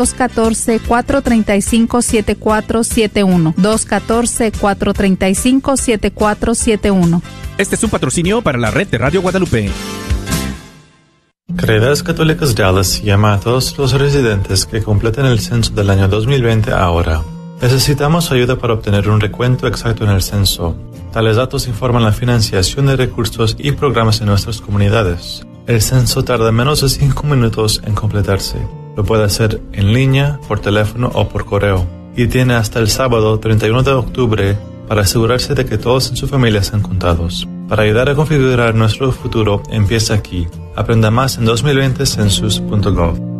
214-435-7471. 214-435-7471. Este es un patrocinio para la red de Radio Guadalupe. Caridades Católicas Dallas llama a todos los residentes que completen el censo del año 2020 ahora. Necesitamos ayuda para obtener un recuento exacto en el censo. Tales datos informan la financiación de recursos y programas en nuestras comunidades. El censo tarda menos de 5 minutos en completarse. Lo puede hacer en línea, por teléfono o por correo. Y tiene hasta el sábado 31 de octubre para asegurarse de que todos en su familia sean contados. Para ayudar a configurar nuestro futuro, empieza aquí. Aprenda más en 2020census.gov.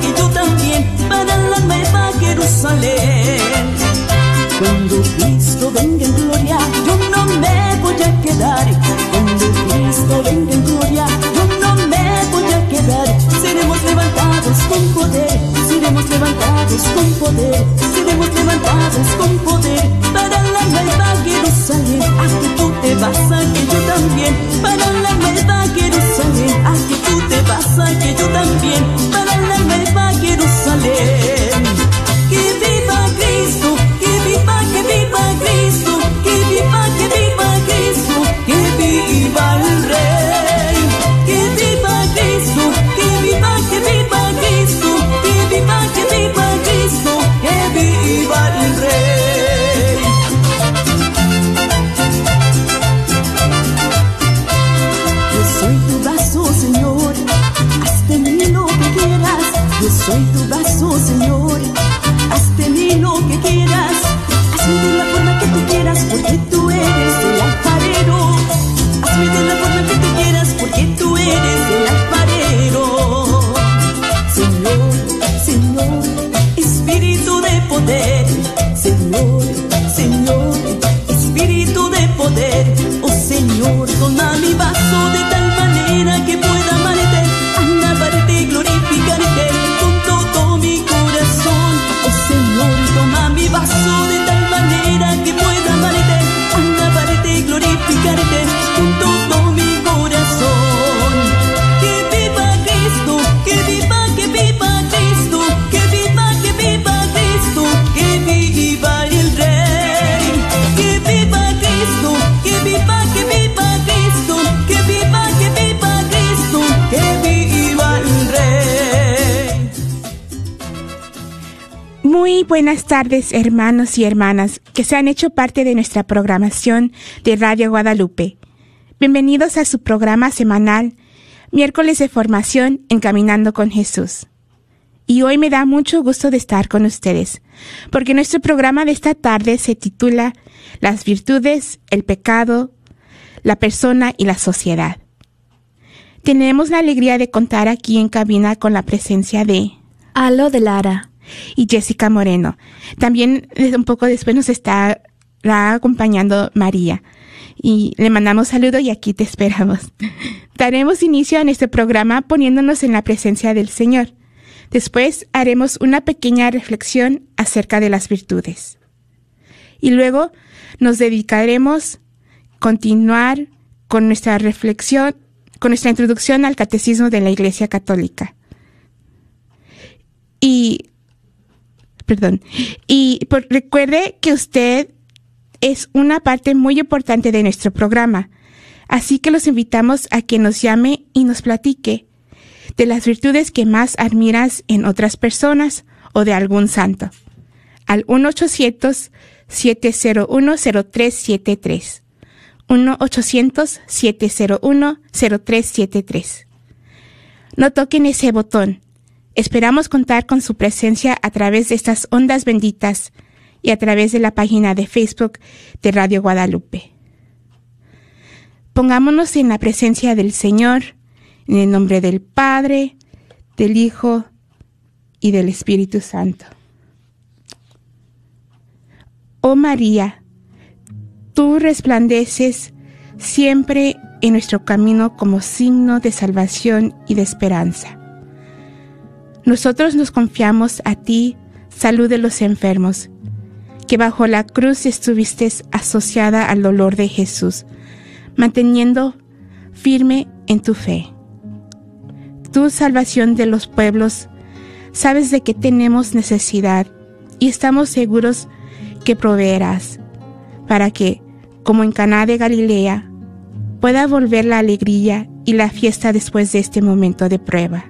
que yo también para la nueva Jerusalén. Cuando Cristo venga en gloria, yo no me voy a quedar. Cuando Cristo venga en gloria, yo no me voy a quedar. Seremos levantados con poder, seremos levantados con poder, seremos levantados con poder para la nueva Jerusalén. A que tú te vas, a que yo también. Buenas tardes, hermanos y hermanas que se han hecho parte de nuestra programación de Radio Guadalupe. Bienvenidos a su programa semanal, miércoles de formación Encaminando con Jesús. Y hoy me da mucho gusto de estar con ustedes, porque nuestro programa de esta tarde se titula Las virtudes, el pecado, la persona y la sociedad. Tenemos la alegría de contar aquí en cabina con la presencia de Alo de Lara y Jessica Moreno. También un poco después nos está acompañando María. Y le mandamos saludo y aquí te esperamos. Daremos inicio a este programa poniéndonos en la presencia del Señor. Después haremos una pequeña reflexión acerca de las virtudes. Y luego nos dedicaremos a continuar con nuestra reflexión, con nuestra introducción al catecismo de la Iglesia Católica. Y, perdón, y recuerde que usted es una parte muy importante de nuestro programa, así que los invitamos a que nos llame y nos platique de las virtudes que más admiras en otras personas o de algún santo. Al 1-800-701-0373. 1-800-701-0373. No toquen ese botón. Esperamos contar con su presencia a través de estas ondas benditas y a través de la página de Facebook de Radio Guadalupe. Pongámonos en la presencia del Señor en el nombre del Padre, del Hijo y del Espíritu Santo. Oh María, tú resplandeces siempre en nuestro camino como signo de salvación y de esperanza. Nosotros nos confiamos a ti, salud de los enfermos, que bajo la cruz estuviste asociada al dolor de Jesús, manteniendo firme en tu fe tu salvación de los pueblos, sabes de que tenemos necesidad y estamos seguros que proveerás para que, como en Caná de Galilea, pueda volver la alegría y la fiesta después de este momento de prueba.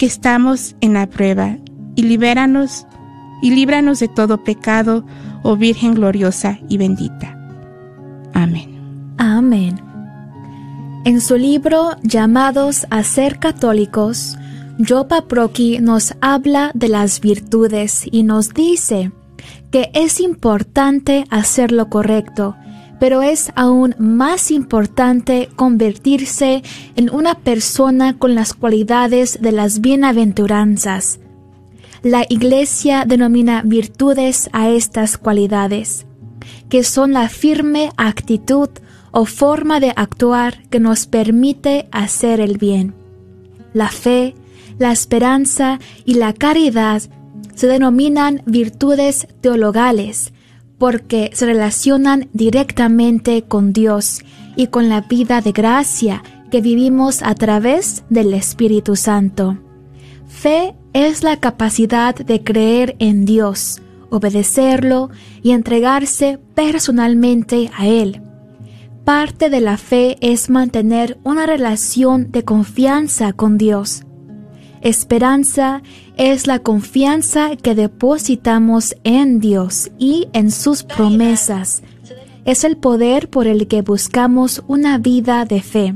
que estamos en la prueba y libéranos y líbranos de todo pecado, oh Virgen gloriosa y bendita. Amén. Amén. En su libro Llamados a ser católicos, Jopa Proki nos habla de las virtudes y nos dice que es importante hacer lo correcto, pero es aún más importante convertirse en una persona con las cualidades de las bienaventuranzas. La Iglesia denomina virtudes a estas cualidades, que son la firme actitud o forma de actuar que nos permite hacer el bien. La fe, la esperanza y la caridad se denominan virtudes teologales porque se relacionan directamente con Dios y con la vida de gracia que vivimos a través del Espíritu Santo. Fe es la capacidad de creer en Dios, obedecerlo y entregarse personalmente a Él Parte de la fe es mantener una relación de confianza con Dios. Esperanza es la confianza que depositamos en Dios y en sus promesas. Es el poder por el que buscamos una vida de fe.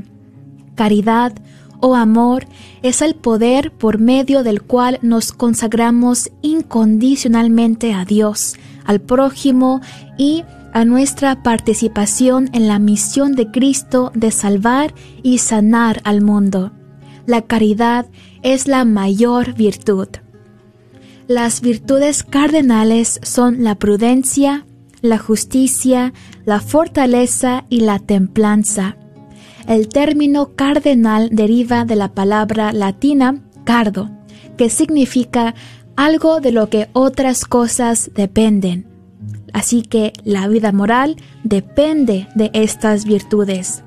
Caridad o amor es el poder por medio del cual nos consagramos incondicionalmente a Dios, al prójimo y a nuestra participación en la misión de Cristo de salvar y sanar al mundo. La caridad es la mayor virtud. Las virtudes cardenales son la prudencia, la justicia, la fortaleza y la templanza. El término cardenal deriva de la palabra latina cardo, que significa algo de lo que otras cosas dependen. Así que la vida moral depende de estas virtudes.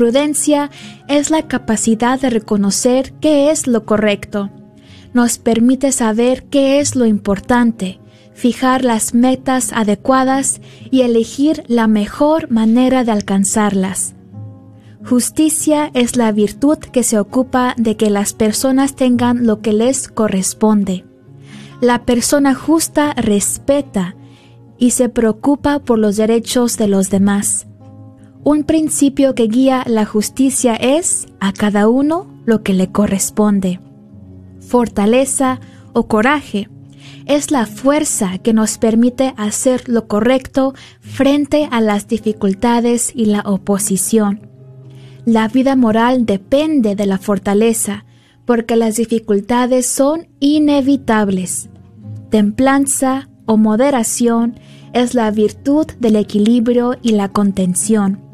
Prudencia es la capacidad de reconocer qué es lo correcto. Nos permite saber qué es lo importante, fijar las metas adecuadas y elegir la mejor manera de alcanzarlas. Justicia es la virtud que se ocupa de que las personas tengan lo que les corresponde. La persona justa respeta, y se preocupa por los derechos de los demás. Un principio que guía la justicia es a cada uno lo que le corresponde. Fortaleza o coraje. Es la fuerza que nos permite hacer lo correcto frente a las dificultades y la oposición. La vida moral depende de la fortaleza, porque las dificultades son inevitables. Templanza o moderación es la virtud del equilibrio y la contención.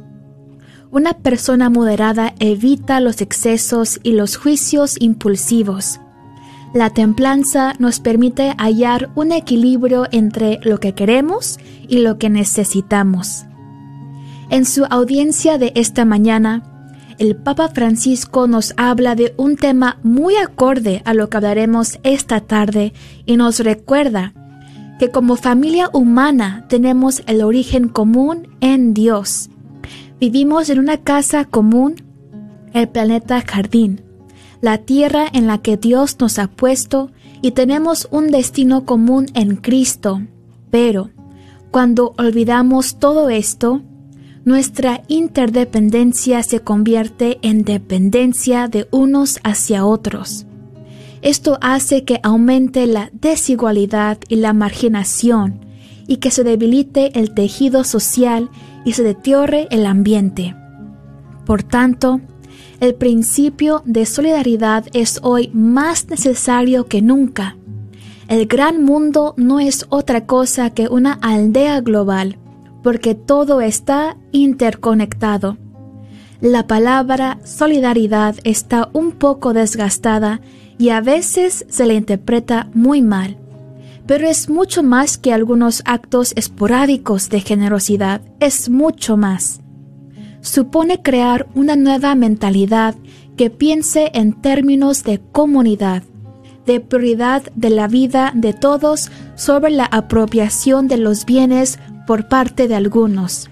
Una persona moderada evita los excesos y los juicios impulsivos. La templanza nos permite hallar un equilibrio entre lo que queremos y lo que necesitamos. En su audiencia de esta mañana, el Papa Francisco nos habla de un tema muy acorde a lo que hablaremos esta tarde y nos recuerda que como familia humana tenemos el origen común en Dios. Vivimos en una casa común, el planeta jardín, la tierra en la que Dios nos ha puesto y tenemos un destino común en Cristo. Pero, cuando olvidamos todo esto, nuestra interdependencia se convierte en dependencia de unos hacia otros. Esto hace que aumente la desigualdad y la marginación y que se debilite el tejido social y se deteriore el ambiente. Por tanto, el principio de solidaridad es hoy más necesario que nunca. El gran mundo no es otra cosa que una aldea global porque todo está interconectado. La palabra solidaridad está un poco desgastada y a veces se la interpreta muy mal, pero es mucho más que algunos actos esporádicos de generosidad, es mucho más. Supone crear una nueva mentalidad que piense en términos de comunidad, de prioridad de la vida de todos sobre la apropiación de los bienes por parte de algunos.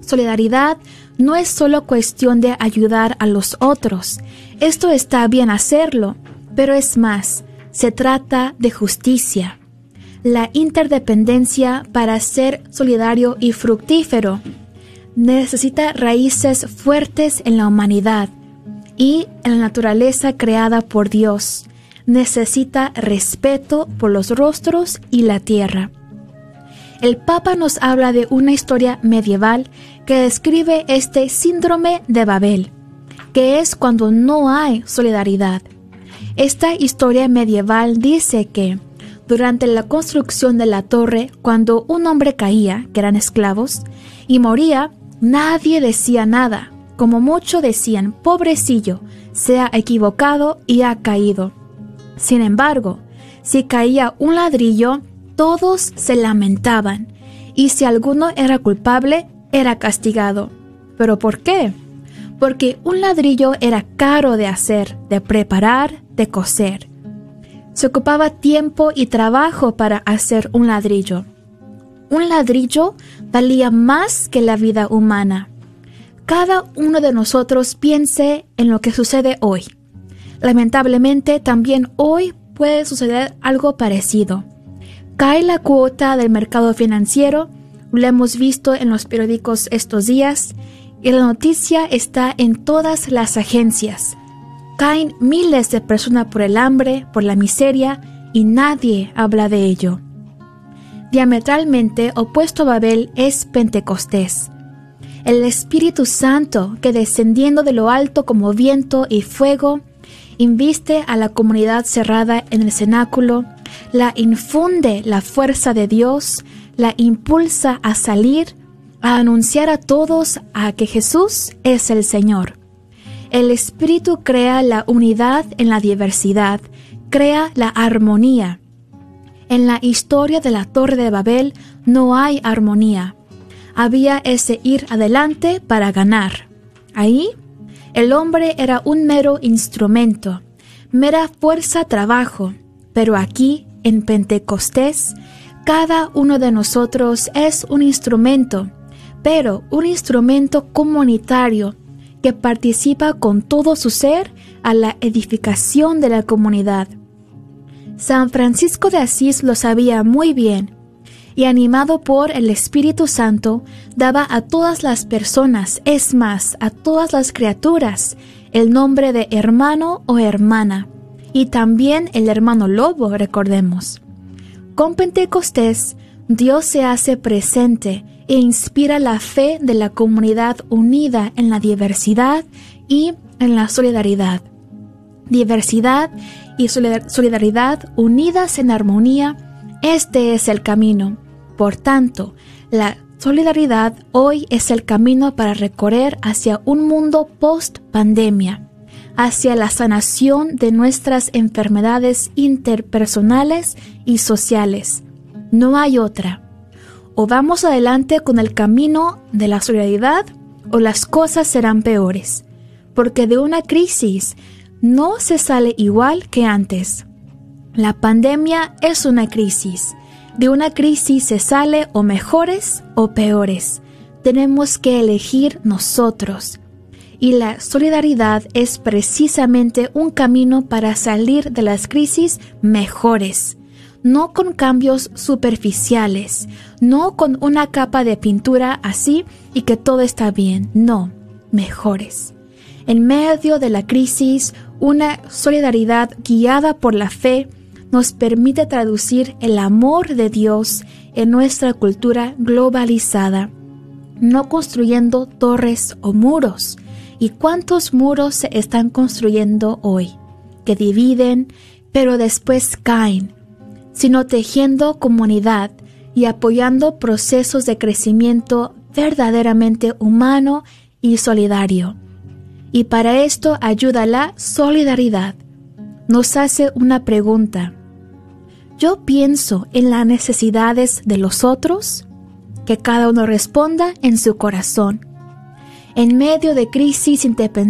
Solidaridad no es solo cuestión de ayudar a los otros. Esto está bien hacerlo, pero es más, se trata de justicia. La interdependencia para ser solidario y fructífero necesita raíces fuertes en la humanidad y en la naturaleza creada por Dios. Necesita respeto por los rostros y la tierra el Papa nos habla de una historia medieval que describe este síndrome de Babel, que es cuando no hay solidaridad. Esta historia medieval dice que durante la construcción de la torre, cuando un hombre caía, que eran esclavos, y moría, nadie decía nada. Como mucho decían, pobrecillo, se ha equivocado y ha caído. Sin embargo, si caía un ladrillo, todos se lamentaban, y si alguno era culpable, era castigado. ¿Pero por qué? Porque un ladrillo era caro de hacer, de preparar, de coser. Se ocupaba tiempo y trabajo para hacer un ladrillo. Un ladrillo valía más que la vida humana. Cada uno de nosotros piense en lo que sucede hoy. Lamentablemente también hoy puede suceder algo parecido. Cae la cuota del mercado financiero, lo hemos visto en los periódicos estos días, y la noticia está en todas las agencias. Caen miles de personas por el hambre, por la miseria, y nadie habla de ello. Diametralmente opuesto a Babel es Pentecostés. El Espíritu Santo, que descendiendo de lo alto como viento y fuego, inviste a la comunidad cerrada en el cenáculo, la infunde la fuerza de Dios, la impulsa a salir, a anunciar a todos a que Jesús es el Señor. El Espíritu crea la unidad en la diversidad, crea la armonía. En la historia de la Torre de Babel no hay armonía. Había ese ir adelante para ganar. Ahí, el hombre era un mero instrumento, mera fuerza trabajo, pero aquí en Pentecostés, cada uno de nosotros es un instrumento, pero un instrumento comunitario que participa con todo su ser a la edificación de la comunidad. San Francisco de Asís lo sabía muy bien y animado por el Espíritu Santo daba a todas las personas, es más, a todas las criaturas, el nombre de hermano o hermana y también el hermano Lobo, recordemos. Con Pentecostés, Dios se hace presente e inspira la fe de la comunidad unida en la diversidad y en la solidaridad. Diversidad y solidaridad unidas en armonía, este es el camino. Por tanto, la solidaridad hoy es el camino para recorrer hacia un mundo post pandemia, hacia la sanación de nuestras enfermedades interpersonales y sociales. No hay otra. O vamos adelante con el camino de la solidaridad o las cosas serán peores, porque de una crisis no se sale igual que antes. La pandemia es una crisis. De una crisis se sale o mejores o peores. Tenemos que elegir nosotros. Y la solidaridad es precisamente un camino para salir de las crisis mejores no con cambios superficiales, no con una capa de pintura así y que todo está bien, no, mejores. En medio de la crisis, una solidaridad guiada por la fe nos permite traducir el amor de Dios en nuestra cultura globalizada, no construyendo torres o muros. ¿Y cuántos muros se están construyendo hoy? Que dividen, pero después caen, sino tejiendo comunidad y apoyando procesos de crecimiento verdaderamente humano y solidario. Y para esto ayuda la solidaridad. Nos hace una pregunta. ¿Yo pienso en las necesidades de los otros? Que cada uno responda en su corazón. En medio de crisis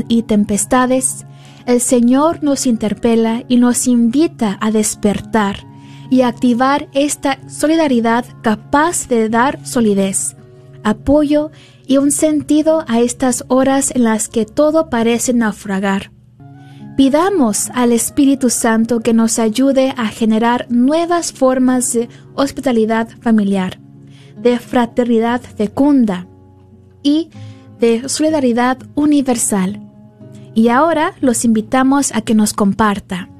y tempestades, el Señor nos interpela y nos invita a despertar y activar esta solidaridad capaz de dar solidez, apoyo y un sentido a estas horas en las que todo parece naufragar. Pidamos al Espíritu Santo que nos ayude a generar nuevas formas de hospitalidad familiar, de fraternidad fecunda y de solidaridad universal. Y ahora los invitamos a que nos comparta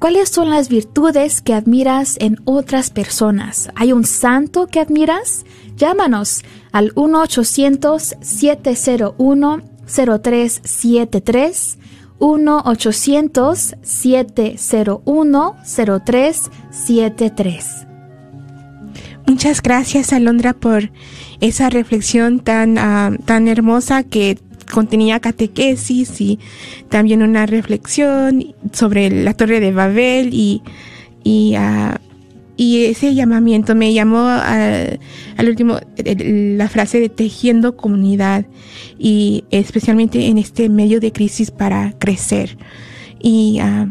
¿Cuáles son las virtudes que admiras en otras personas? ¿Hay un santo que admiras? Llámanos al 1-800-701-0373, 1-800-701-0373. Muchas gracias, Alondra, por esa reflexión tan, ah, tan hermosa que contenía catequesis y también una reflexión sobre la Torre de Babel y, y, ah, ese llamamiento me llamó al último la frase de tejiendo comunidad y especialmente en este medio de crisis para crecer. Y uh,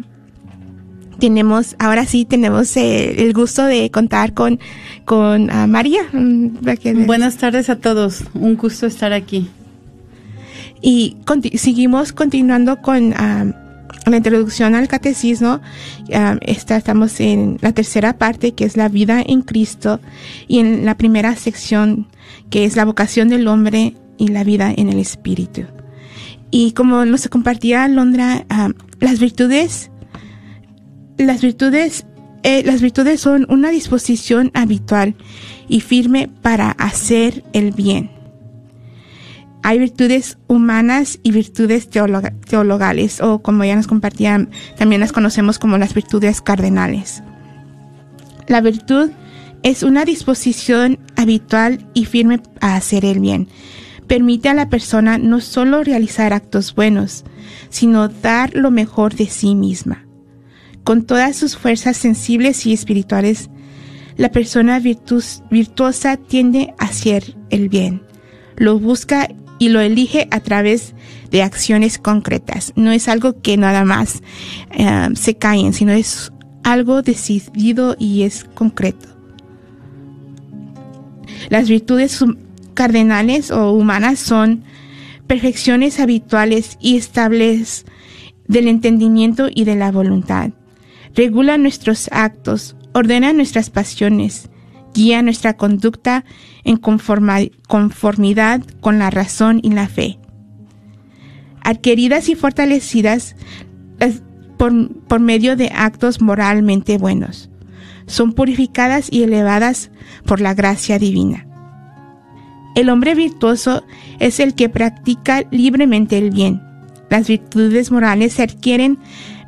tenemos, ahora sí tenemos el gusto de contar con, con uh, María. Mm, Buenas tardes a todos, un gusto estar aquí. Y seguimos continuando con la introducción al catecismo. estamos en la tercera parte, que es la vida en Cristo, y en la primera sección, que es la vocación del hombre y la vida en el Espíritu. Y como nos compartía Londra, las virtudes, las virtudes, eh, las virtudes son una disposición habitual y firme para hacer el bien hay virtudes humanas y virtudes teologales, o como ya nos compartían, también las conocemos como las virtudes cardenales. La virtud es una disposición habitual y firme a hacer el bien. Permite a la persona no solo realizar actos buenos, sino dar lo mejor de sí misma. Con todas sus fuerzas sensibles y espirituales, la persona virtuosa tiende a hacer el bien. Lo busca y lo elige a través de acciones concretas. No es algo que nada más eh, se caen, sino es algo decidido y es concreto. Las virtudes cardenales o humanas son perfecciones habituales y estables del entendimiento y de la voluntad. Regula nuestros actos, ordena nuestras pasiones, guía nuestra conducta en conformidad con la razón y la fe. Adquiridas y fortalecidas, por, medio de actos moralmente buenos. Son purificadas y elevadas por la gracia divina. El hombre virtuoso es el que practica libremente el bien. Las virtudes morales se adquieren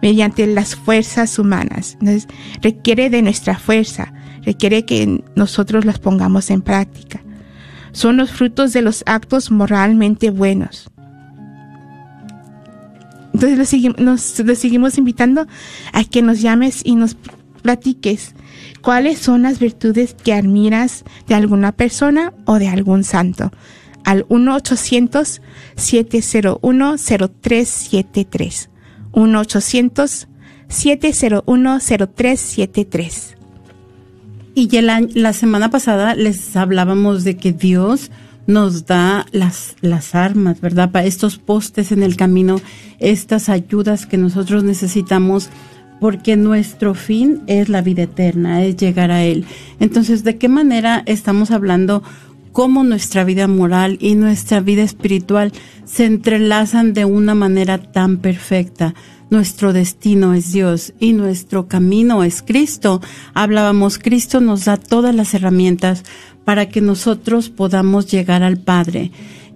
mediante las fuerzas humanas. Requiere de nuestra fuerza, requiere que nosotros las pongamos en práctica. Son los frutos de los actos moralmente buenos. Entonces nos, seguimos invitando a que nos llames y nos platiques cuáles son las virtudes que admiras de alguna persona o de algún santo. Al 1-800-701-0373. 1-800-701-0373. Y la, la, semana pasada les hablábamos de que Dios nos da las, las armas, ¿verdad? Para estos postes en el camino, estas ayudas que nosotros necesitamos, porque nuestro fin es la vida eterna, es llegar a Él. Entonces, ¿de qué manera estamos hablando cómo nuestra vida moral y nuestra vida espiritual se entrelazan de una manera tan perfecta? Nuestro destino es Dios y nuestro camino es Cristo. Hablábamos, Cristo nos da todas las herramientas para que nosotros podamos llegar al Padre.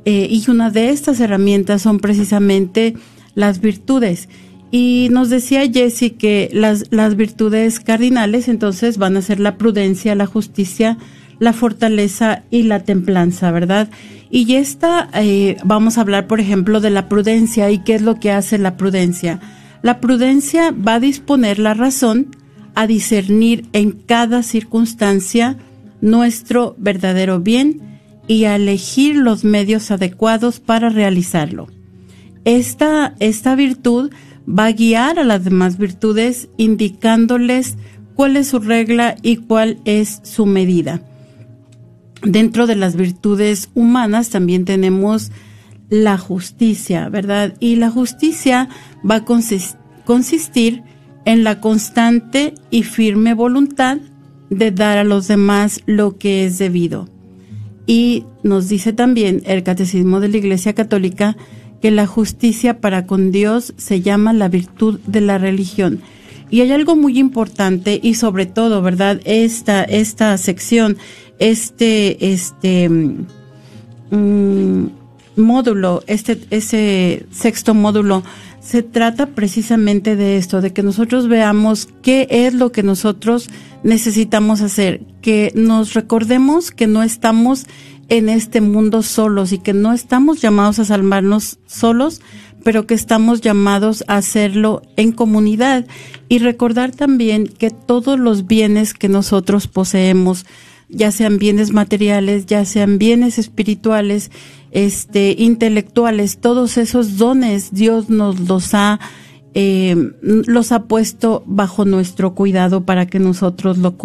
Eh, y una de estas herramientas son precisamente las virtudes. Y nos decía Jesse que las, las virtudes cardinales entonces van a ser la prudencia, la justicia, la fortaleza y la templanza, ¿verdad? Y esta, eh, vamos a hablar, por ejemplo, de la prudencia y qué es lo que hace la prudencia. La prudencia va a disponer la razón a discernir en cada circunstancia nuestro verdadero bien y a elegir los medios adecuados para realizarlo. Esta, esta virtud va a guiar a las demás virtudes indicándoles cuál es su regla y cuál es su medida. Dentro de las virtudes humanas también tenemos la justicia, ¿verdad? Y la justicia va a consistir en la constante y firme voluntad de dar a los demás lo que es debido. Y nos dice también el Catecismo de la Iglesia Católica que la justicia para con Dios se llama la virtud de la religión. Y hay algo muy importante y sobre todo, ¿verdad? Esta, esta sección, este, este, mm, módulo, este, ese sexto módulo, se trata precisamente de esto, de que nosotros veamos qué es lo que nosotros necesitamos hacer, que nos recordemos que no estamos en este mundo solos y que no estamos llamados a salvarnos solos, pero que estamos llamados a hacerlo en comunidad y recordar también que todos los bienes que nosotros poseemos, ya sean bienes materiales, ya sean bienes espirituales, este, intelectuales, todos esos dones Dios nos los ha, eh, los ha puesto bajo nuestro cuidado para que nosotros lo,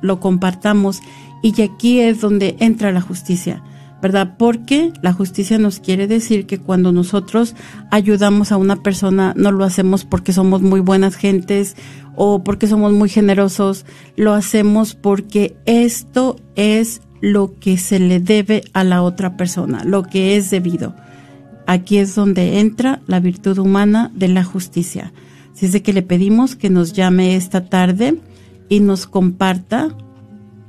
lo compartamos. Y aquí es donde entra la justicia. ¿verdad? Porque la justicia nos quiere decir que cuando nosotros ayudamos a una persona, no lo hacemos porque somos muy buenas gentes o porque somos muy generosos, lo hacemos porque esto es lo que se le debe a la otra persona, lo que es debido. Aquí es donde entra la virtud humana de la justicia. Así es de que le pedimos que nos llame esta tarde y nos comparta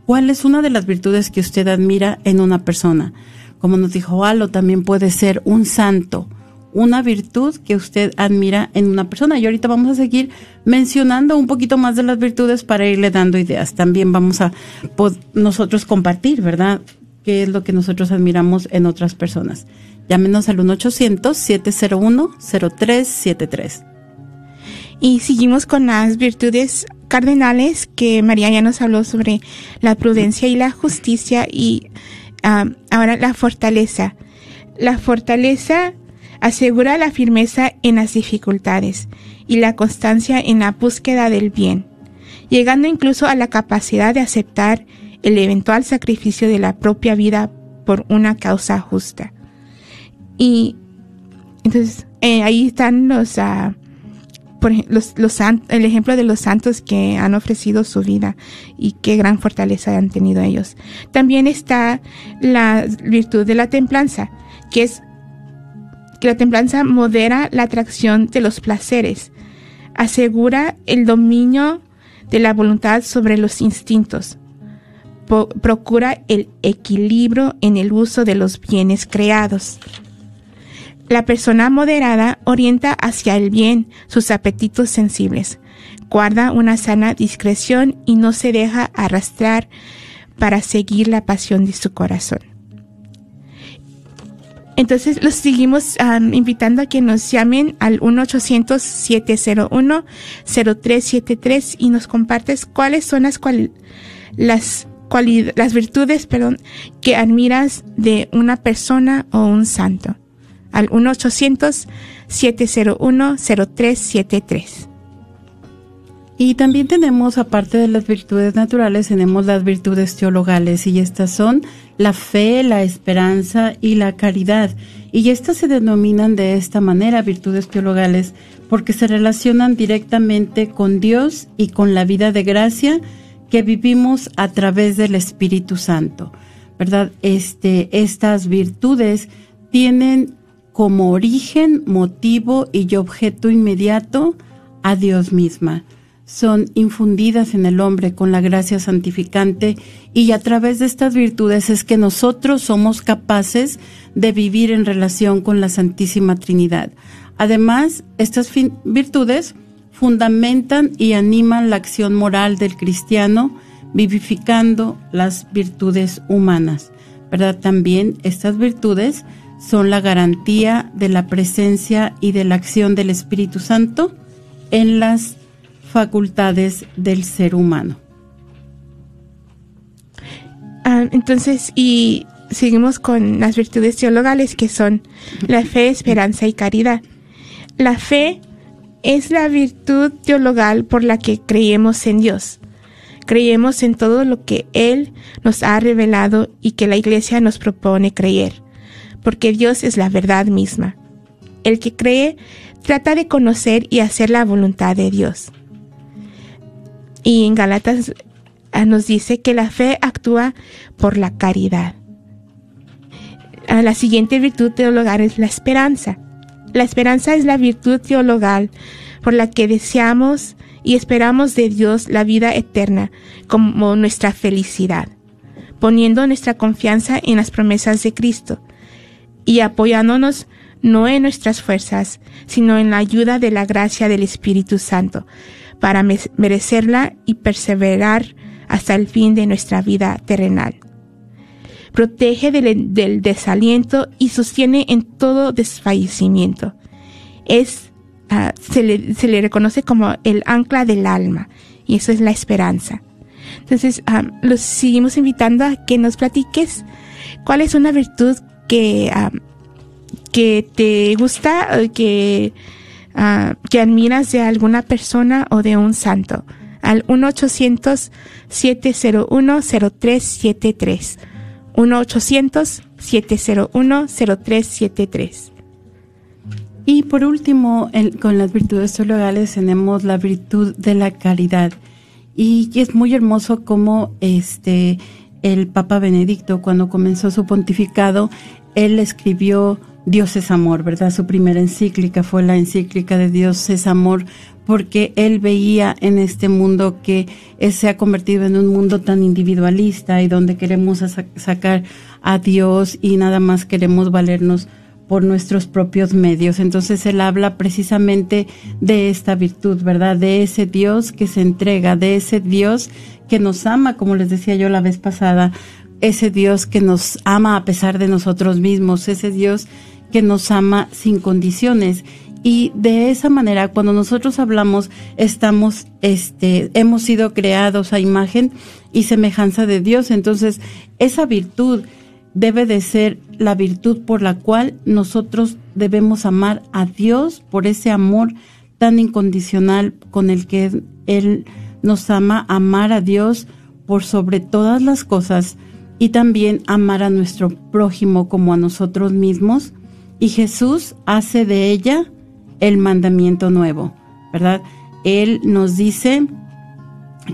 cuál es una de las virtudes que usted admira en una persona. Como nos dijo Alo, también puede ser un santo, una virtud que usted admira en una persona. Y ahorita vamos a seguir mencionando un poquito más de las virtudes para irle dando ideas. También vamos a nosotros compartir, ¿verdad? ¿Qué es lo que nosotros admiramos en otras personas? Llámenos al 1-800-701-0373. Y seguimos con las virtudes cardenales que María ya nos habló sobre la prudencia y la justicia y ah, ahora la fortaleza. La fortaleza asegura la firmeza en las dificultades y la constancia en la búsqueda del bien, llegando incluso a la capacidad de aceptar el eventual sacrificio de la propia vida por una causa justa. Y entonces eh, ahí están los, uh, por los, los el ejemplo de los santos que han ofrecido su vida y qué gran fortaleza han tenido ellos. También está la virtud de la templanza, que es que la templanza modera la atracción de los placeres, asegura el dominio de la voluntad sobre los instintos, procura el equilibrio en el uso de los bienes creados. La persona moderada orienta hacia el bien sus apetitos sensibles, guarda una sana discreción y no se deja arrastrar para seguir la pasión de su corazón. Entonces los seguimos invitando a que nos llamen al 1-800-701-0373 y nos compartes cuáles son las, las, las virtudes perdón, que admiras de una persona o un santo. Al 1-800-701-0373. Y también tenemos, aparte de las virtudes naturales, tenemos las virtudes teologales y estas son la fe, la esperanza y la caridad. Y estas se denominan de esta manera virtudes teologales porque se relacionan directamente con Dios y con la vida de gracia que vivimos a través del Espíritu Santo. ¿Verdad? Este, estas virtudes tienen como origen, motivo y objeto inmediato a Dios misma son infundidas en el hombre con la gracia santificante y a través de estas virtudes es que nosotros somos capaces de vivir en relación con la Santísima Trinidad. Además, estas virtudes fundamentan y animan la acción moral del cristiano, vivificando las virtudes humanas. ¿Verdad? También estas virtudes son la garantía de la presencia y de la acción del Espíritu Santo en las facultades del ser humano. Ah, entonces, y seguimos con las virtudes teologales que son la fe, esperanza y caridad. La fe es la virtud teologal por la que creemos en Dios. Creemos en todo lo que Él nos ha revelado y que la Iglesia nos propone creer, porque Dios es la verdad misma. El que cree trata de conocer y hacer la voluntad de Dios. Y en Galatas ah, nos dice que la fe actúa por la caridad. Ah, la siguiente virtud teologal es la esperanza. La esperanza es la virtud teologal por la que deseamos y esperamos de Dios la vida eterna como nuestra felicidad, poniendo nuestra confianza en las promesas de Cristo y apoyándonos no en nuestras fuerzas, sino en la ayuda de la gracia del Espíritu Santo, para merecerla y perseverar hasta el fin de nuestra vida terrenal. Protege del, desaliento y sostiene en todo desfallecimiento. Es, ah, se, le, reconoce como el ancla del alma y eso es la esperanza. Entonces, ah, los seguimos invitando a que nos platiques cuál es una virtud que, ah, que te gusta, que Ah, que admiras de alguna persona o de un santo al 1-800-701-0373. 1-800-701-0373. Y por último, con las virtudes teologales tenemos la virtud de la caridad. Y es muy hermoso como este el Papa Benedicto, cuando comenzó su pontificado, él escribió Dios es amor, ¿verdad? Su primera encíclica fue la encíclica de Dios es amor, porque él veía en este mundo que se ha convertido en un mundo tan individualista y donde queremos sacar a Dios y nada más queremos valernos por nuestros propios medios. Entonces él habla precisamente de esta virtud, ¿verdad? De ese Dios que se entrega, de ese Dios que nos ama, como les decía yo la vez pasada, ese Dios que nos ama a pesar de nosotros mismos, ese Dios que nos ama sin condiciones. Y de esa manera, cuando nosotros hablamos, estamos, este, hemos sido creados a imagen y semejanza de Dios. Entonces, esa virtud debe de ser la virtud por la cual nosotros debemos amar a Dios por ese amor tan incondicional con el que Él nos ama, amar a Dios por sobre todas las cosas y también amar a nuestro prójimo como a nosotros mismos y Jesús hace de ella el mandamiento nuevo, ¿verdad? Él nos dice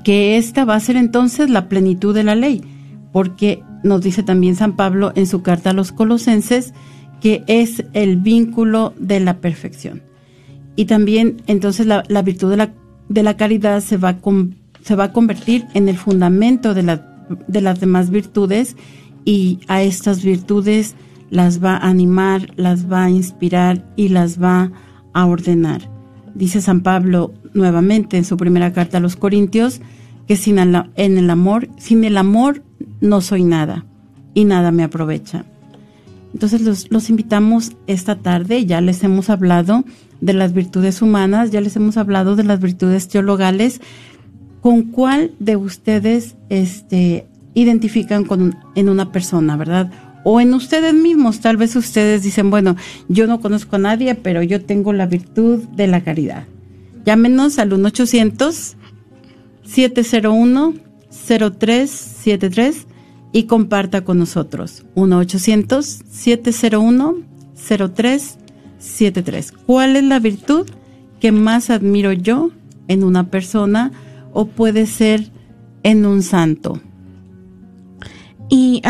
que esta va a ser entonces la plenitud de la ley, porque nos dice también San Pablo en su carta a los colosenses que es el vínculo de la perfección. y también entonces la, virtud de la, de la caridad se va, a se va a convertir en el fundamento de, la, de las demás virtudes y a estas virtudes las va a animar, las va a inspirar y las va a ordenar. Dice San Pablo nuevamente en su primera carta a los Corintios que sin el, en el amor, sin el amor no soy nada y nada me aprovecha. Entonces los, invitamos esta tarde, ya les hemos hablado de las virtudes humanas, ya les hemos hablado de las virtudes teologales. ¿Con cuál de ustedes este, identifican con, en una persona, verdad? O en ustedes mismos, tal vez ustedes dicen, bueno, yo no conozco a nadie, pero yo tengo la virtud de la caridad. Llámenos al 1-800-701-0373 y comparta con nosotros. 1-800-701-0373. ¿Cuál es la virtud que más admiro yo en una persona o puede ser en un santo? Y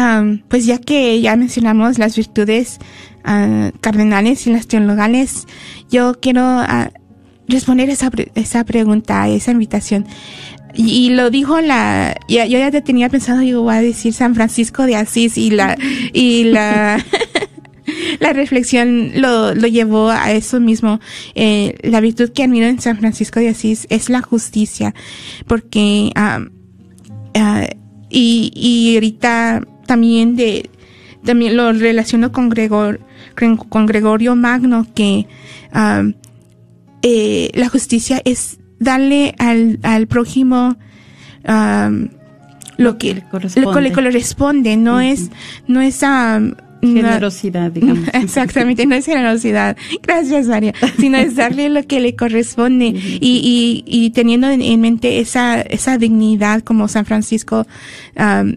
pues ya que ya mencionamos las virtudes uh, cardenales y las teologales, yo quiero ah, responder esa, esa pregunta, esa invitación. Y, lo dijo la, ya, yo ya te tenía pensado, yo voy a decir San Francisco de Asís y la, y la, la reflexión lo, lo llevó a eso mismo. Eh, la virtud que admiro en San Francisco de Asís es la justicia, porque, uh, y, y ahorita también de, también lo relaciono con Gregor, con Gregorio Magno, que, eh, la justicia es darle al, al prójimo lo, que, le corresponde. no es no es generosidad, digamos. Exactamente, no es generosidad. Gracias, María. Sino es darle lo que le corresponde y, y, y teniendo en, mente esa, esa dignidad como San Francisco, um,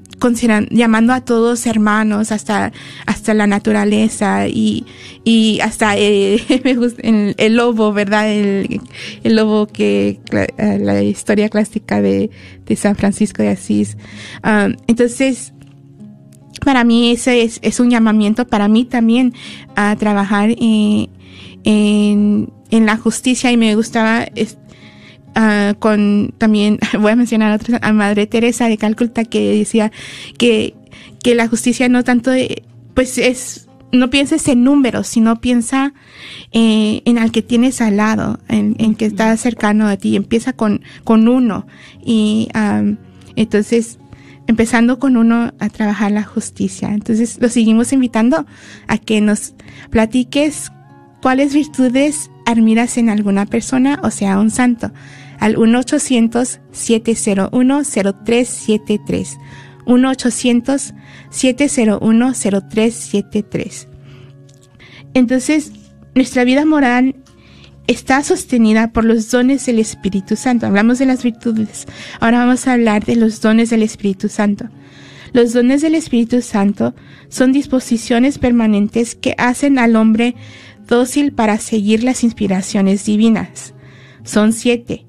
llamando a todos hermanos hasta, hasta la naturaleza y, y hasta eh, el, el, lobo, ¿verdad? El, el lobo que, la, la historia clásica de, de San Francisco de Asís. entonces, para mí ese es, un llamamiento para mí también a trabajar en, en, la justicia y me gustaba ah, con también voy a mencionar a, otra, a Madre Teresa de Calcuta que decía que, que la justicia no tanto pues es no pienses en números, sino piensa eh, en al que tienes al lado, en, en, que está cercano a ti. Empieza con, con uno. Y entonces empezando con uno a trabajar la justicia. Entonces, lo seguimos invitando a que nos platiques cuáles virtudes admiras en alguna persona, o sea, un santo, al 1-800-701-0373. 1-800-701-0373. Entonces, nuestra vida moral está sostenida por los dones del Espíritu Santo. Hablamos de las virtudes. Ahora vamos a hablar de los dones del Espíritu Santo. Los dones del Espíritu Santo son disposiciones permanentes que hacen al hombre dócil para seguir las inspiraciones divinas. Son siete.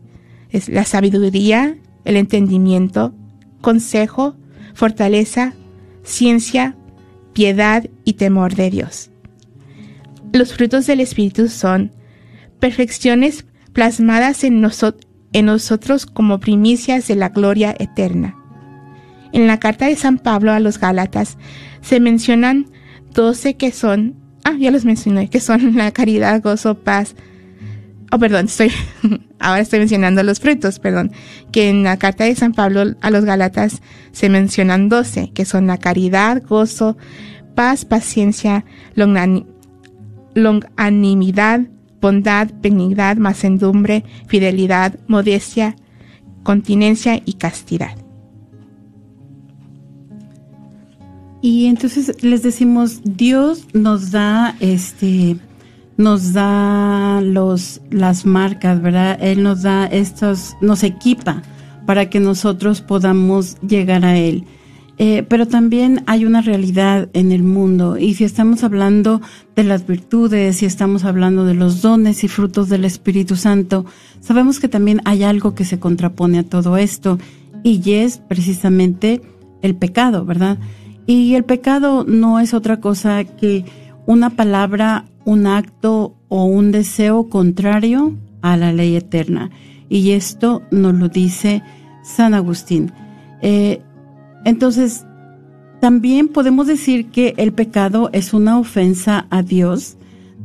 Es la sabiduría, el entendimiento, consejo, fortaleza, ciencia, piedad y temor de Dios. Los frutos del Espíritu son perfecciones plasmadas en, nosotros como primicias de la gloria eterna. En la carta de San Pablo a los Gálatas se mencionan doce que son, ah, ya los mencioné, que son la caridad, gozo, paz. Oh, perdón, estoy, ahora estoy mencionando los frutos, perdón, que en la carta de San Pablo a los Gálatas se mencionan doce, que son la caridad, gozo, paz, paciencia, longanimidad, bondad, benignidad, macendumbre, fidelidad, modestia, continencia y castidad. Y entonces les decimos, Dios nos da este nos da los las marcas, ¿verdad? Él nos da estos nos equipa para que nosotros podamos llegar a él. Eh, pero también hay una realidad en el mundo y si estamos hablando de las virtudes, si estamos hablando de los dones y frutos del Espíritu Santo, sabemos que también hay algo que se contrapone a todo esto y es precisamente el pecado, ¿verdad? Y el pecado no es otra cosa que una palabra, un acto o un deseo contrario a la ley eterna. Y esto nos lo dice San Agustín. Eh, entonces, también podemos decir que el pecado es una ofensa a Dios.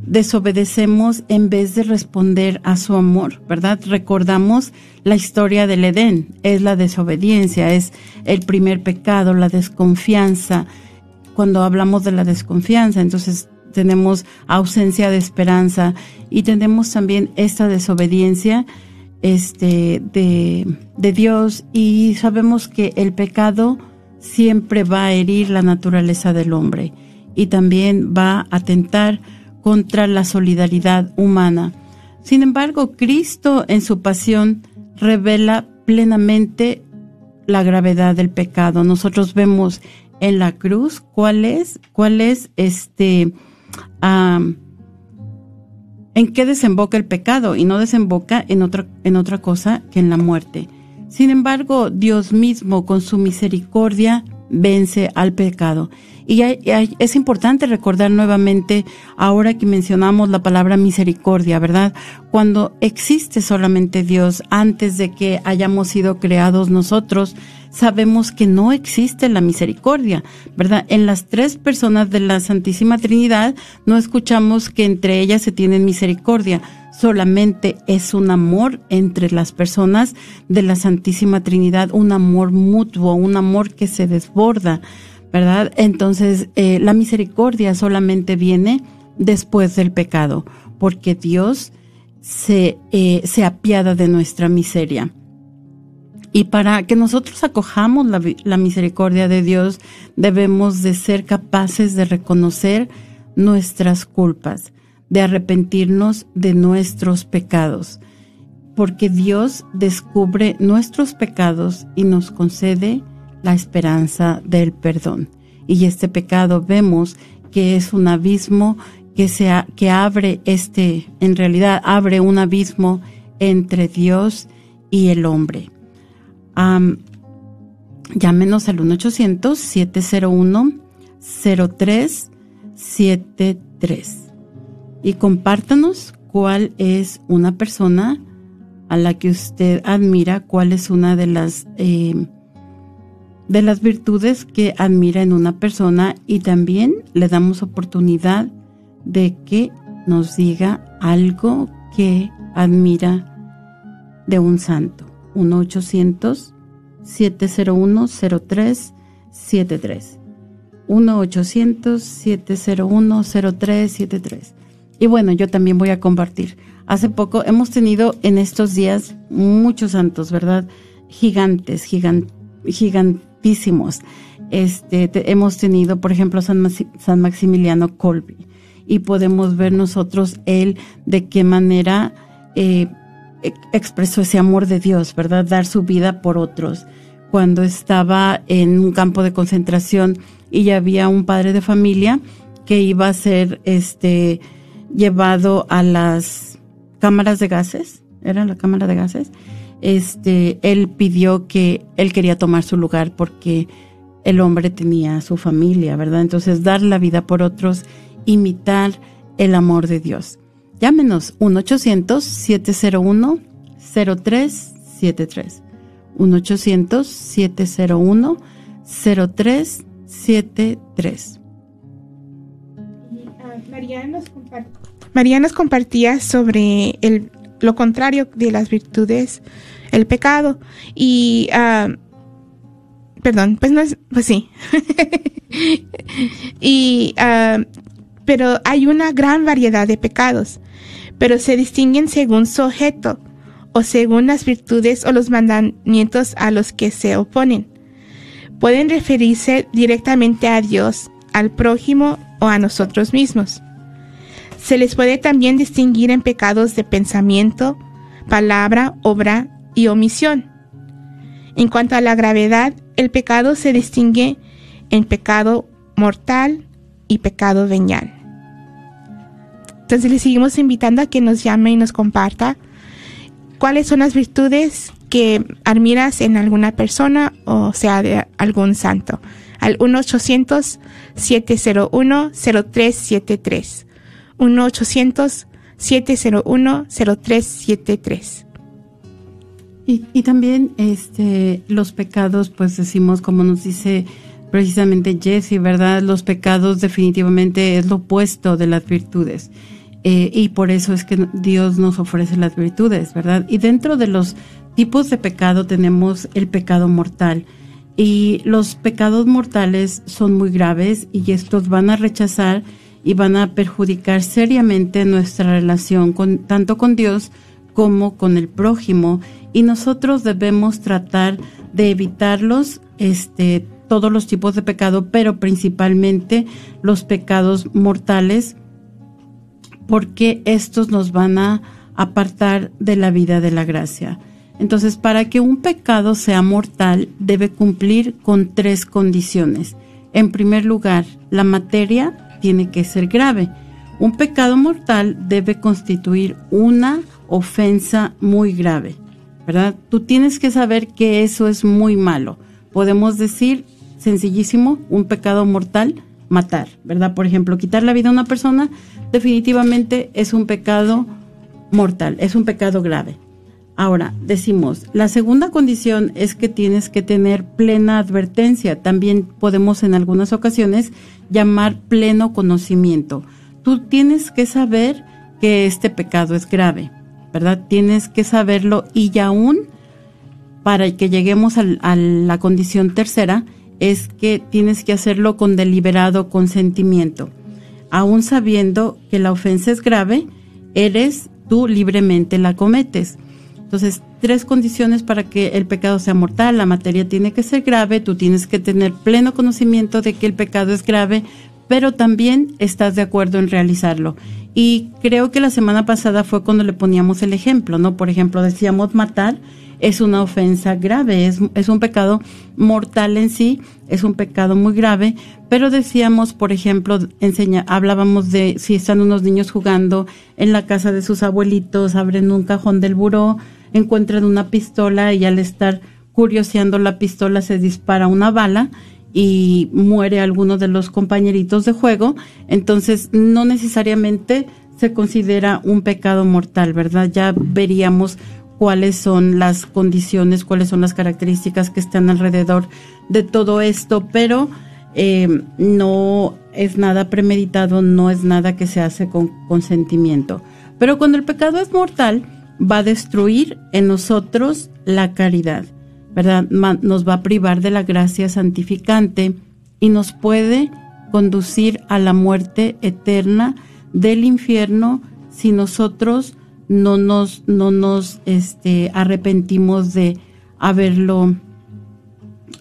Desobedecemos en vez de responder a su amor, ¿verdad? Recordamos la historia del Edén, es la desobediencia, es el primer pecado, la desconfianza. Cuando hablamos de la desconfianza, entonces tenemos ausencia de esperanza y tenemos también esta desobediencia este, de, de Dios y sabemos que el pecado siempre va a herir la naturaleza del hombre y también va a atentar contra la solidaridad humana. Sin embargo, Cristo en su pasión revela plenamente la gravedad del pecado. Nosotros vemos en la cruz cuál es, cuál es este, en qué desemboca el pecado y no desemboca en otra, en otra cosa que en la muerte. Sin embargo, Dios mismo con su misericordia vence al pecado. Y es importante recordar nuevamente, ahora que mencionamos la palabra misericordia, ¿verdad? Cuando existe solamente Dios antes de que hayamos sido creados nosotros, sabemos que no existe la misericordia, ¿verdad? En las tres personas de la Santísima Trinidad no escuchamos que entre ellas se tienen misericordia solamente es un amor entre las personas de la Santísima Trinidad, un amor mutuo, un amor que se desborda, ¿verdad? Entonces, eh, la misericordia solamente viene después del pecado, porque Dios se, eh, se apiada de nuestra miseria. Y para que nosotros acojamos la, la misericordia de Dios, debemos de ser capaces de reconocer nuestras culpas de arrepentirnos de nuestros pecados, porque Dios descubre nuestros pecados y nos concede la esperanza del perdón. Y este pecado vemos que es un abismo que, se que abre este, en realidad abre un abismo entre Dios y el hombre. llámenos al 1-800-701-0373 y compártanos cuál es una persona a la que usted admira, cuál es una de las eh, de las virtudes que admira en una persona y también le damos oportunidad de que nos diga algo que admira de un santo. 1-800-701-0373. 1-800-701-0373. Y bueno, yo también voy a compartir. Hace poco hemos tenido en estos días muchos santos, ¿verdad? Gigantes, gigantísimos. Este, hemos tenido, por ejemplo, San, San Maximiliano Colby. Y podemos ver nosotros él de qué manera eh, expresó ese amor de Dios, ¿verdad? Dar su vida por otros. Cuando estaba en un campo de concentración y ya había un padre de familia que iba a ser este llevado a las cámaras de gases, era la cámara de gases, este, él pidió que él quería tomar su lugar porque el hombre tenía su familia, ¿verdad? Entonces, dar la vida por otros, imitar el amor de Dios. Llámenos 1-800-701-0373. 1-800-701-0373. María nos, compartía sobre el, lo contrario de las virtudes, el pecado. Y, ah, perdón, pues no es, pues sí. y, ah, pero hay una gran variedad de pecados, pero se distinguen según su objeto o según las virtudes o los mandamientos a los que se oponen. Pueden referirse directamente a Dios, al prójimo o a nosotros mismos. Se les puede también distinguir en pecados de pensamiento, palabra, obra y omisión. En cuanto a la gravedad, el pecado se distingue en pecado mortal y pecado venial. Entonces le seguimos invitando a que nos llame y nos comparta cuáles son las virtudes que admiras en alguna persona o sea de algún santo. Al 1-800-701-0373. 1-800 701-0373. Y, y también este, los pecados, pues decimos, como nos dice precisamente Jesse, ¿verdad? Los pecados definitivamente es lo opuesto de las virtudes. Eh, y por eso es que Dios nos ofrece las virtudes, ¿verdad? Y dentro de los tipos de pecado tenemos el pecado mortal. Y los pecados mortales son muy graves y estos van a rechazar y van a perjudicar seriamente nuestra relación con, tanto con Dios como con el prójimo. Y nosotros debemos tratar de evitarlos, este, todos los tipos de pecado, pero principalmente los pecados mortales, porque estos nos van a apartar de la vida de la gracia. Entonces, para que un pecado sea mortal, debe cumplir con tres condiciones. En primer lugar, la materia tiene que ser grave. Un pecado mortal debe constituir una ofensa muy grave, ¿verdad? Tú tienes que saber que eso es muy malo. Podemos decir, sencillísimo, un pecado mortal, matar, ¿verdad? Por ejemplo, quitar la vida a una persona definitivamente es un pecado mortal, es un pecado grave. Ahora, decimos, la segunda condición es que tienes que tener plena advertencia. También podemos en algunas ocasiones llamar pleno conocimiento. Tú tienes que saber que este pecado es grave, ¿verdad? Tienes que saberlo y aún para que lleguemos a la condición tercera es que tienes que hacerlo con deliberado consentimiento. Aún sabiendo que la ofensa es grave, eres tú libremente la cometes. Entonces, tres condiciones para que el pecado sea mortal. La materia tiene que ser grave, tú tienes que tener pleno conocimiento de que el pecado es grave, pero también estás de acuerdo en realizarlo. Y creo que la semana pasada fue cuando le poníamos el ejemplo, ¿no? Por ejemplo, decíamos matar es una ofensa grave, es, es un pecado mortal en sí, es un pecado muy grave, pero decíamos, por ejemplo, enseña, hablábamos de si están unos niños jugando en la casa de sus abuelitos, abren un cajón del buró, encuentran una pistola y al estar curioseando la pistola se dispara una bala y muere alguno de los compañeritos de juego, entonces no necesariamente se considera un pecado mortal, ¿verdad? Ya veríamos cuáles son las condiciones, cuáles son las características que están alrededor de todo esto, pero eh, no es nada premeditado, no es nada que se hace con consentimiento. Pero cuando el pecado es mortal, va a destruir en nosotros la caridad, ¿verdad? Nos va a privar de la gracia santificante y nos puede conducir a la muerte eterna del infierno si nosotros no nos, no nos este, arrepentimos de haberlo,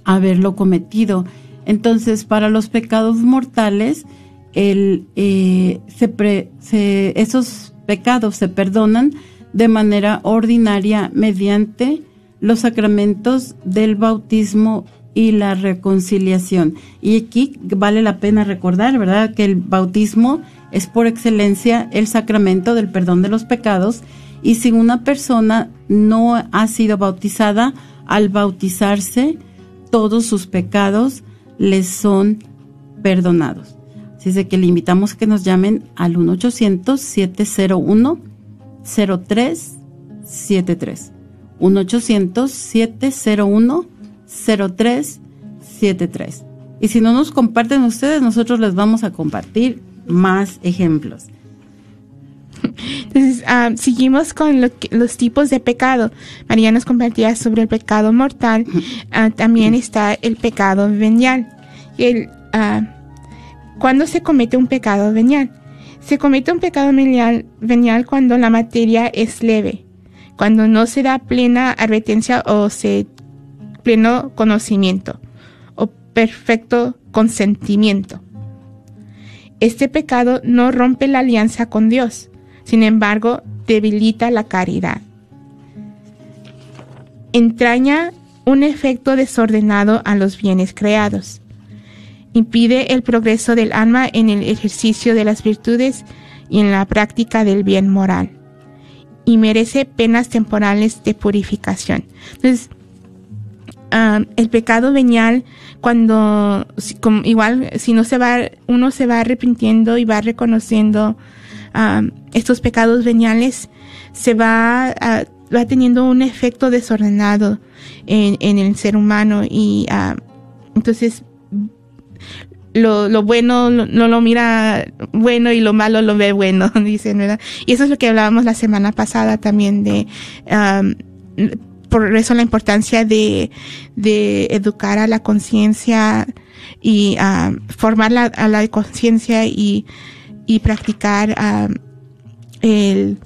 haberlo cometido. Entonces, para los pecados mortales, el, eh, esos pecados se perdonan de manera ordinaria mediante los sacramentos del bautismo y la reconciliación. Y aquí vale la pena recordar, ¿verdad?, que el bautismo es por excelencia el sacramento del perdón de los pecados y si una persona no ha sido bautizada, al bautizarse, todos sus pecados les son perdonados. Así es de que le invitamos que nos llamen al 1-800-701 0373. 1-800-701-0373. Y si no nos comparten ustedes, nosotros les vamos a compartir más ejemplos. Entonces, ah, seguimos con los tipos de pecado. María nos compartía sobre el pecado mortal. Ah, también está el pecado venial. El, uh, ¿Cuándo se comete un pecado venial? Se comete un pecado venial, cuando la materia es leve, cuando no se da plena advertencia o se pleno conocimiento o perfecto consentimiento. Este pecado no rompe la alianza con Dios, sin embargo, debilita la caridad. Entraña un efecto desordenado a los bienes creados impide el progreso del alma en el ejercicio de las virtudes y en la práctica del bien moral, y merece penas temporales de purificación. Entonces, ah, el pecado venial, cuando igual si no se va, uno se va arrepintiendo y va reconociendo estos pecados veniales se va, va teniendo un efecto desordenado en, en el ser humano y entonces lo, lo bueno no lo mira bueno y lo malo lo ve bueno, dicen, ¿verdad? Y eso es lo que hablábamos la semana pasada también de, por eso la importancia de, de educar a la conciencia y formar a la conciencia y, y practicar el,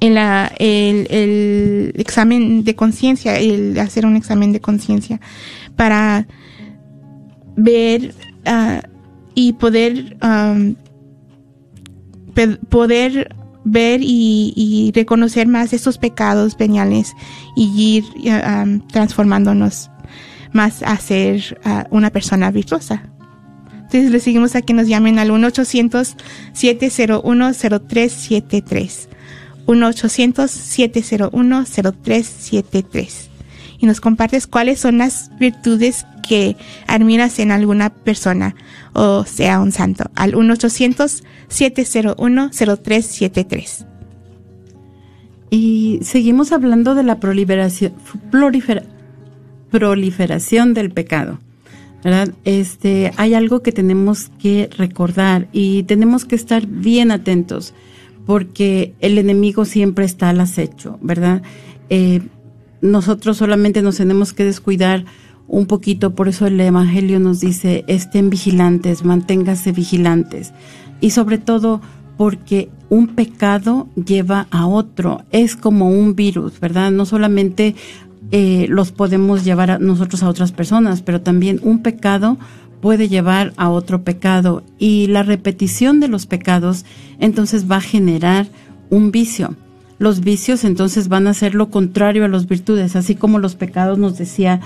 el, el, el examen de conciencia, el hacer un examen de conciencia para ver uh, y poder um, poder ver y, y, reconocer más estos pecados veniales y ir um, transformándonos más a ser uh, una persona virtuosa. Entonces le seguimos a que nos llamen al 1-800-701-0373. 1-800-701-0373 y nos compartes cuáles son las virtudes que admiras en alguna persona o sea un santo al 1-800-701-0373. Y seguimos hablando de la proliferación, proliferación del pecado. ¿verdad? Este, hay algo que tenemos que recordar y tenemos que estar bien atentos porque el enemigo siempre está al acecho, ¿verdad? Eh, nosotros solamente nos tenemos que descuidar un poquito, por eso el Evangelio nos dice, estén vigilantes, manténganse vigilantes. Y sobre todo porque un pecado lleva a otro, es como un virus, ¿verdad? No solamente eh, los podemos llevar a nosotros a otras personas, pero también un pecado puede llevar a otro pecado y la repetición de los pecados entonces va a generar un vicio los vicios entonces van a ser lo contrario a las virtudes, así como los pecados nos decía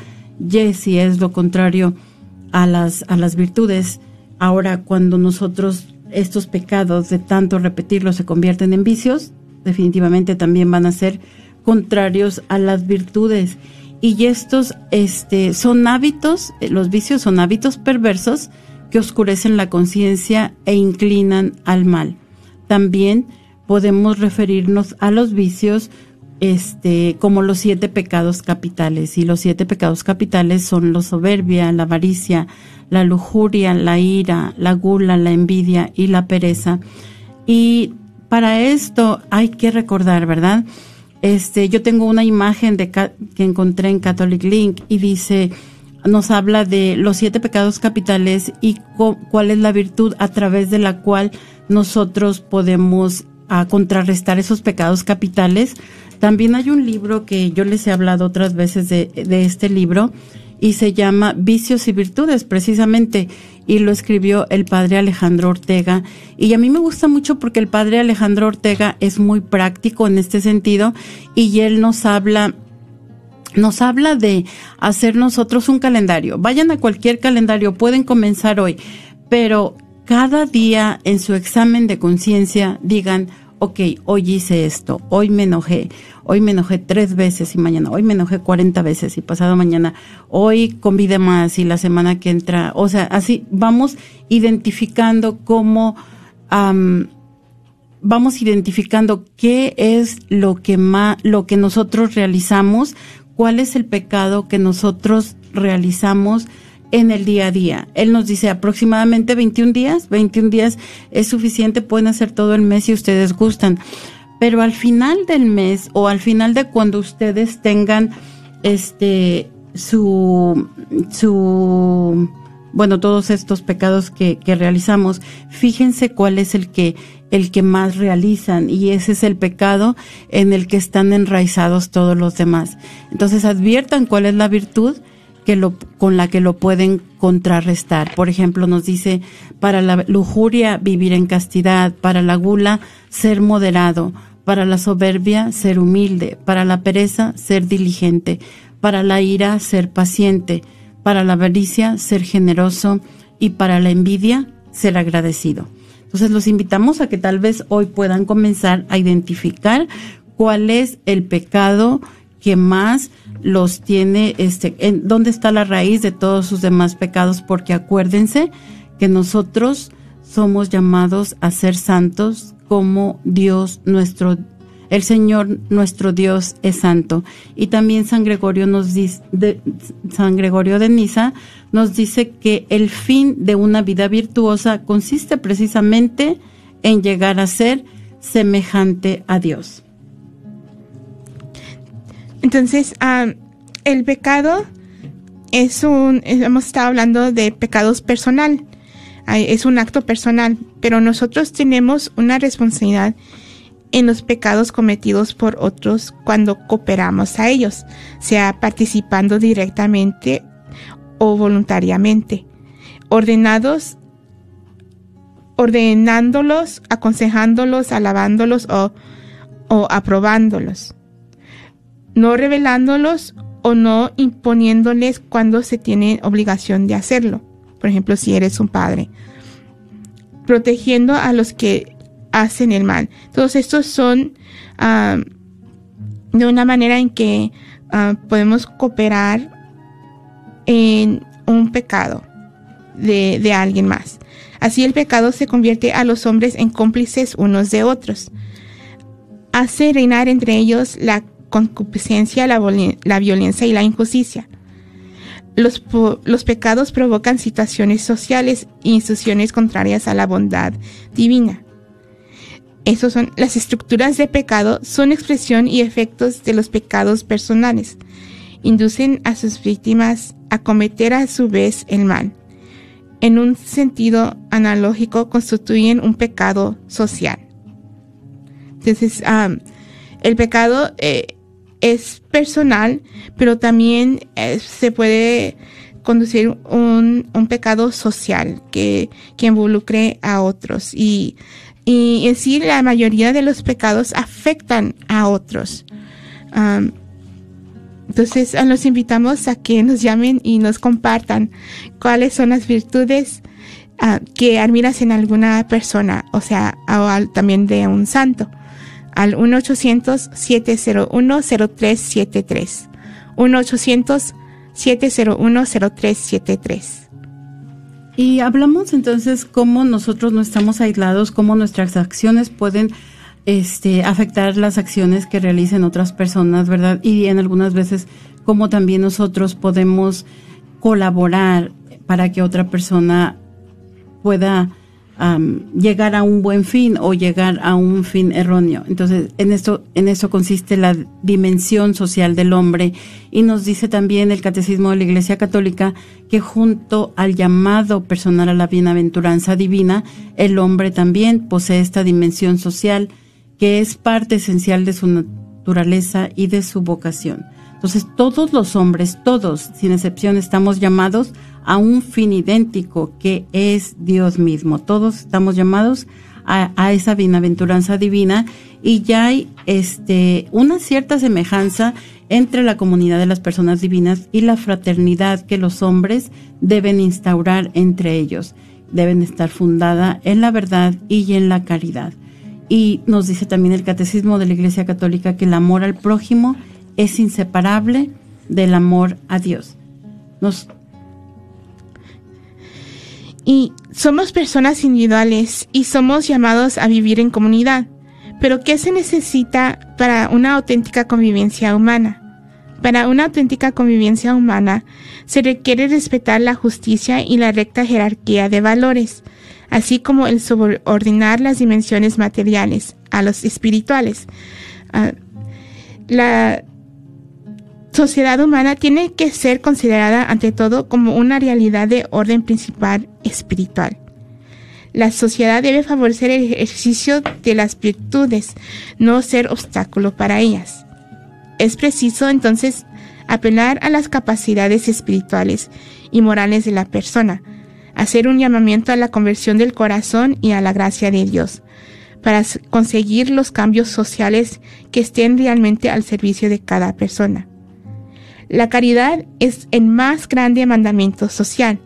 Jesse es lo contrario a las, a las virtudes. Ahora, cuando nosotros estos pecados de tanto repetirlos se convierten en vicios, definitivamente también van a ser contrarios a las virtudes. Y estos este, son hábitos, eh, los vicios son hábitos perversos que oscurecen la conciencia e inclinan al mal. También podemos referirnos a los vicios este, como los siete pecados capitales. Y los siete pecados capitales son la soberbia, la avaricia, la lujuria, la ira, la gula, la envidia y la pereza. Y para esto hay que recordar, ¿verdad? Este, yo tengo una imagen de que encontré en Catholic Link y dice, nos habla de los siete pecados capitales y cuál es la virtud a través de la cual nosotros podemos a contrarrestar esos pecados capitales. También hay un libro que yo les he hablado otras veces de, este libro y se llama Vicios y Virtudes, precisamente, y lo escribió el padre Alejandro Ortega. Y a mí me gusta mucho porque el padre Alejandro Ortega es muy práctico en este sentido y él nos habla nos habla de hacer nosotros un calendario. Vayan a cualquier calendario, pueden comenzar hoy, pero cada día en su examen de conciencia digan, ok, hoy hice esto, hoy me enojé, hoy me enojé tres veces y mañana, hoy me enojé 40 veces y pasado mañana, hoy convide más y la semana que entra, o sea, así vamos identificando cómo, vamos identificando qué es lo que más, lo que nosotros realizamos, cuál es el pecado que nosotros realizamos, en el día a día. Él nos dice aproximadamente 21 días, 21 días es suficiente, pueden hacer todo el mes si ustedes gustan. Pero al final del mes o al final de cuando ustedes tengan este su su bueno, todos estos pecados que, realizamos, fíjense cuál es el que el que más realizan y ese es el pecado en el que están enraizados todos los demás. Entonces adviertan cuál es la virtud que lo, con la que lo pueden contrarrestar. Por ejemplo, nos dice, para la lujuria, vivir en castidad, para la gula, ser moderado, para la soberbia, ser humilde, para la pereza, ser diligente, para la ira, ser paciente, para la avaricia, ser generoso. Y para la envidia, ser agradecido. Entonces los invitamos a que tal vez hoy puedan comenzar a identificar cuál es el pecado que más los tiene, este, en dónde está la raíz de todos sus demás pecados, porque acuérdense que nosotros somos llamados a ser santos como Dios nuestro el Señor nuestro Dios es santo. Y también San Gregorio nos dice, de, San Gregorio de Niza nos dice que el fin de una vida virtuosa consiste precisamente en llegar a ser semejante a Dios. Entonces, ah, el pecado es un, hemos estado hablando de pecados personal, es un acto personal, pero nosotros tenemos una responsabilidad en los pecados cometidos por otros cuando cooperamos a ellos, sea participando directamente o voluntariamente, ordenados, ordenándolos, aconsejándolos, alabándolos o, o aprobándolos, no revelándolos o no imponiéndoles cuando se tiene obligación de hacerlo. Por ejemplo, si eres un padre. Protegiendo a los que hacen el mal. Todos estos son de una manera en que podemos cooperar en un pecado de alguien más. Así el pecado se convierte a los hombres en cómplices unos de otros. Hace reinar entre ellos la concupiscencia, la, la violencia y la injusticia. Los, los, pecados provocan situaciones sociales e instituciones contrarias a la bondad divina. Esos son las estructuras de pecado, son expresión y efectos de los pecados personales. Inducen a sus víctimas a cometer a su vez el mal. En un sentido analógico, constituyen un pecado social. Entonces, el pecado eh, es personal, pero también eh, se puede conducir un, un pecado social que, que, involucre a otros. Y, y en sí la mayoría de los pecados afectan a otros. entonces los invitamos a que nos llamen y nos compartan cuáles son las virtudes uh, que admiras en alguna persona, o sea, también de un santo al 1-800-701-0373. 1-800-701-0373. Y hablamos entonces cómo nosotros no estamos aislados, cómo nuestras acciones pueden este, afectar las acciones que realicen otras personas, ¿verdad? Y en algunas veces cómo también nosotros podemos colaborar para que otra persona pueda llegar a un buen fin o llegar a un fin erróneo. Entonces, en esto, en eso consiste la dimensión social del hombre. Y nos dice también el Catecismo de la Iglesia Católica que junto al llamado personal a la bienaventuranza divina, el hombre también posee esta dimensión social que es parte esencial de su naturaleza y de su vocación. Entonces, todos los hombres, todos, sin excepción, estamos llamados a un fin idéntico que es Dios mismo. Todos estamos llamados a, esa bienaventuranza divina y ya hay este, una cierta semejanza entre la comunidad de las personas divinas y la fraternidad que los hombres deben instaurar entre ellos. Deben estar fundada en la verdad y en la caridad. Y nos dice también el Catecismo de la Iglesia Católica que el amor al prójimo es inseparable del amor a Dios. Nos y somos personas individuales y somos llamados a vivir en comunidad. Pero ¿qué se necesita para una auténtica convivencia humana? Para una auténtica convivencia humana se requiere respetar la justicia y la recta jerarquía de valores, así como el subordinar las dimensiones materiales a los espirituales. Ah, la sociedad humana tiene que ser considerada ante todo como una realidad de orden principal espiritual. La sociedad debe favorecer el ejercicio de las virtudes, no ser obstáculo para ellas. Es preciso entonces apelar a las capacidades espirituales y morales de la persona, hacer un llamamiento a la conversión del corazón y a la gracia de Dios, para conseguir los cambios sociales que estén realmente al servicio de cada persona. La caridad es el más grande mandamiento social,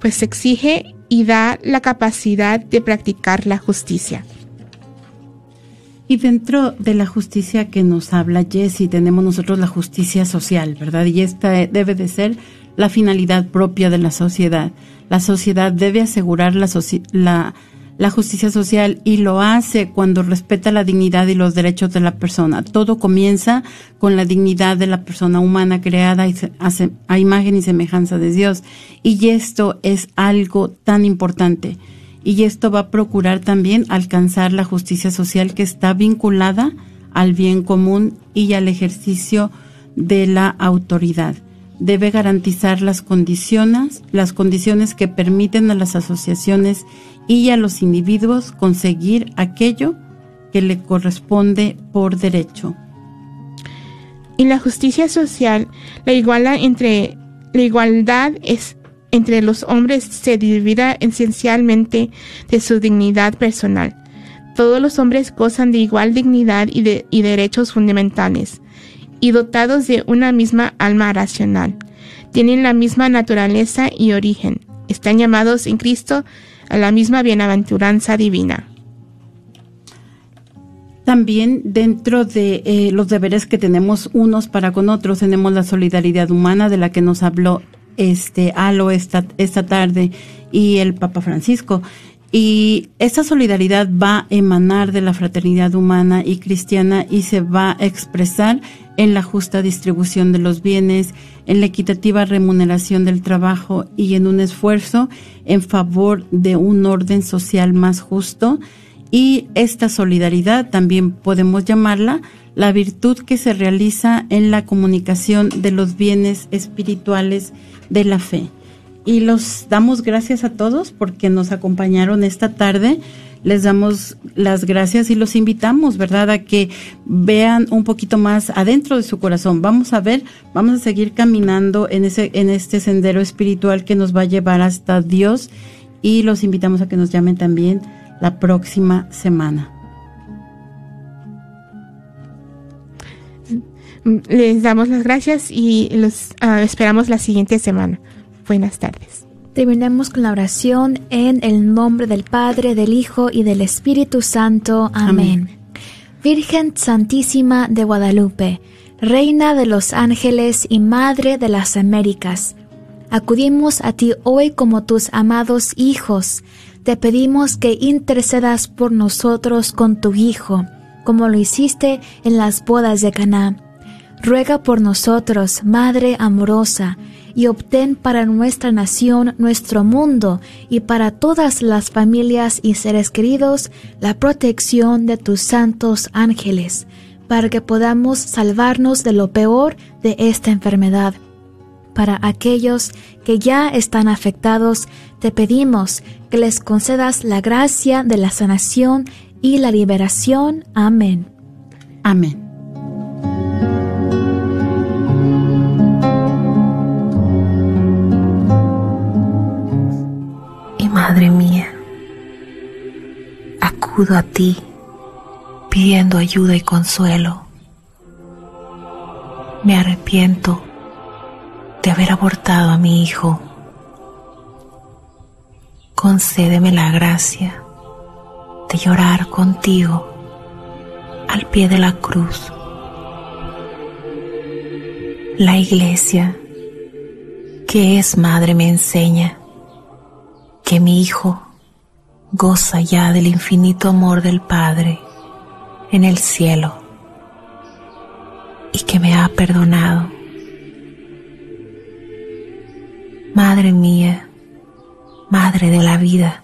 pues exige y da la capacidad de practicar la justicia. Y dentro de la justicia que nos habla Jesse, tenemos nosotros la justicia social, ¿verdad? Y esta debe de ser la finalidad propia de la sociedad. La sociedad debe asegurar la, la justicia social y lo hace cuando respeta la dignidad y los derechos de la persona. Todo comienza con la dignidad de la persona humana creada a imagen y semejanza de Dios. Y esto es algo tan importante. Y esto va a procurar también alcanzar la justicia social que está vinculada al bien común y al ejercicio de la autoridad. Debe garantizar las condiciones, las condiciones que permiten a las asociaciones y a los individuos conseguir aquello que le corresponde por derecho. Y la justicia social, la igualdad entre la igualdad es entre los hombres se divide esencialmente de su dignidad personal. Todos los hombres gozan de igual dignidad y, de, y derechos fundamentales, y dotados de una misma alma racional. Tienen la misma naturaleza y origen. Están llamados en Cristo a la misma bienaventuranza divina. También dentro de eh, los deberes que tenemos unos para con otros tenemos la solidaridad humana de la que nos habló este Alo esta, esta tarde y el Papa Francisco. Y esta solidaridad va a emanar de la fraternidad humana y cristiana y se va a expresar en la justa distribución de los bienes, en la equitativa remuneración del trabajo y en un esfuerzo en favor de un orden social más justo. Y esta solidaridad también podemos llamarla la virtud que se realiza en la comunicación de los bienes espirituales de la fe y los damos gracias a todos porque nos acompañaron esta tarde. Les damos las gracias y los invitamos, ¿verdad?, a que vean un poquito más adentro de su corazón. Vamos a ver, vamos a seguir caminando en ese en este sendero espiritual que nos va a llevar hasta Dios y los invitamos a que nos llamen también la próxima semana. Les damos las gracias y los ah, esperamos la siguiente semana. Buenas tardes. Terminemos con la oración en el nombre del Padre, del Hijo y del Espíritu Santo. Amén. Virgen Santísima de Guadalupe, Reina de los ángeles y Madre de las Américas, acudimos a ti hoy como tus amados hijos. Te pedimos que intercedas por nosotros con tu Hijo, como lo hiciste en las bodas de Caná. Ruega por nosotros, Madre amorosa, y obtén para nuestra nación, nuestro mundo y para todas las familias y seres queridos la protección de tus santos ángeles, para que podamos salvarnos de lo peor de esta enfermedad. Para aquellos que ya están afectados, te pedimos que les concedas la gracia de la sanación y la liberación. Amén. Amén. A ti pidiendo ayuda y consuelo. Me arrepiento de haber abortado a mi hijo. Concédeme la gracia de llorar contigo al pie de la cruz. La iglesia, que es madre, me enseña que mi Hijo goza ya del infinito amor del Padre en el cielo y que me ha perdonado. Madre mía, Madre de la vida,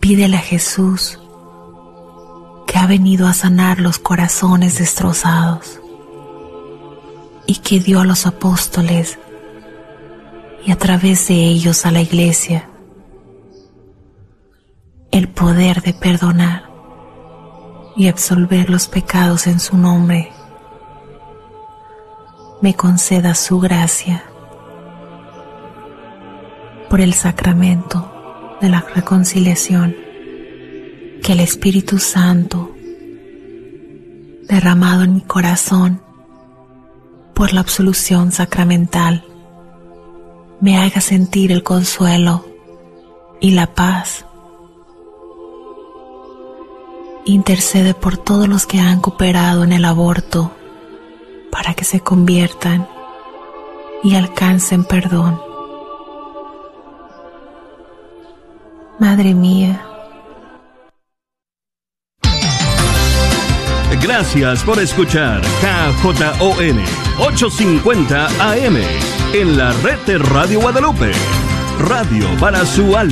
pídele a Jesús que ha venido a sanar los corazones destrozados y que dio a los apóstoles y a través de ellos a la iglesia el poder de perdonar y absolver los pecados en su nombre. Me conceda su gracia por el sacramento de la reconciliación que el Espíritu Santo derramado en mi corazón por la absolución sacramental me haga sentir el consuelo y la paz. Intercede por todos los que han cooperado en el aborto para que se conviertan y alcancen perdón. Madre mía. Gracias por escuchar KJON 850 AM en la red de Radio Guadalupe. Radio para su alma.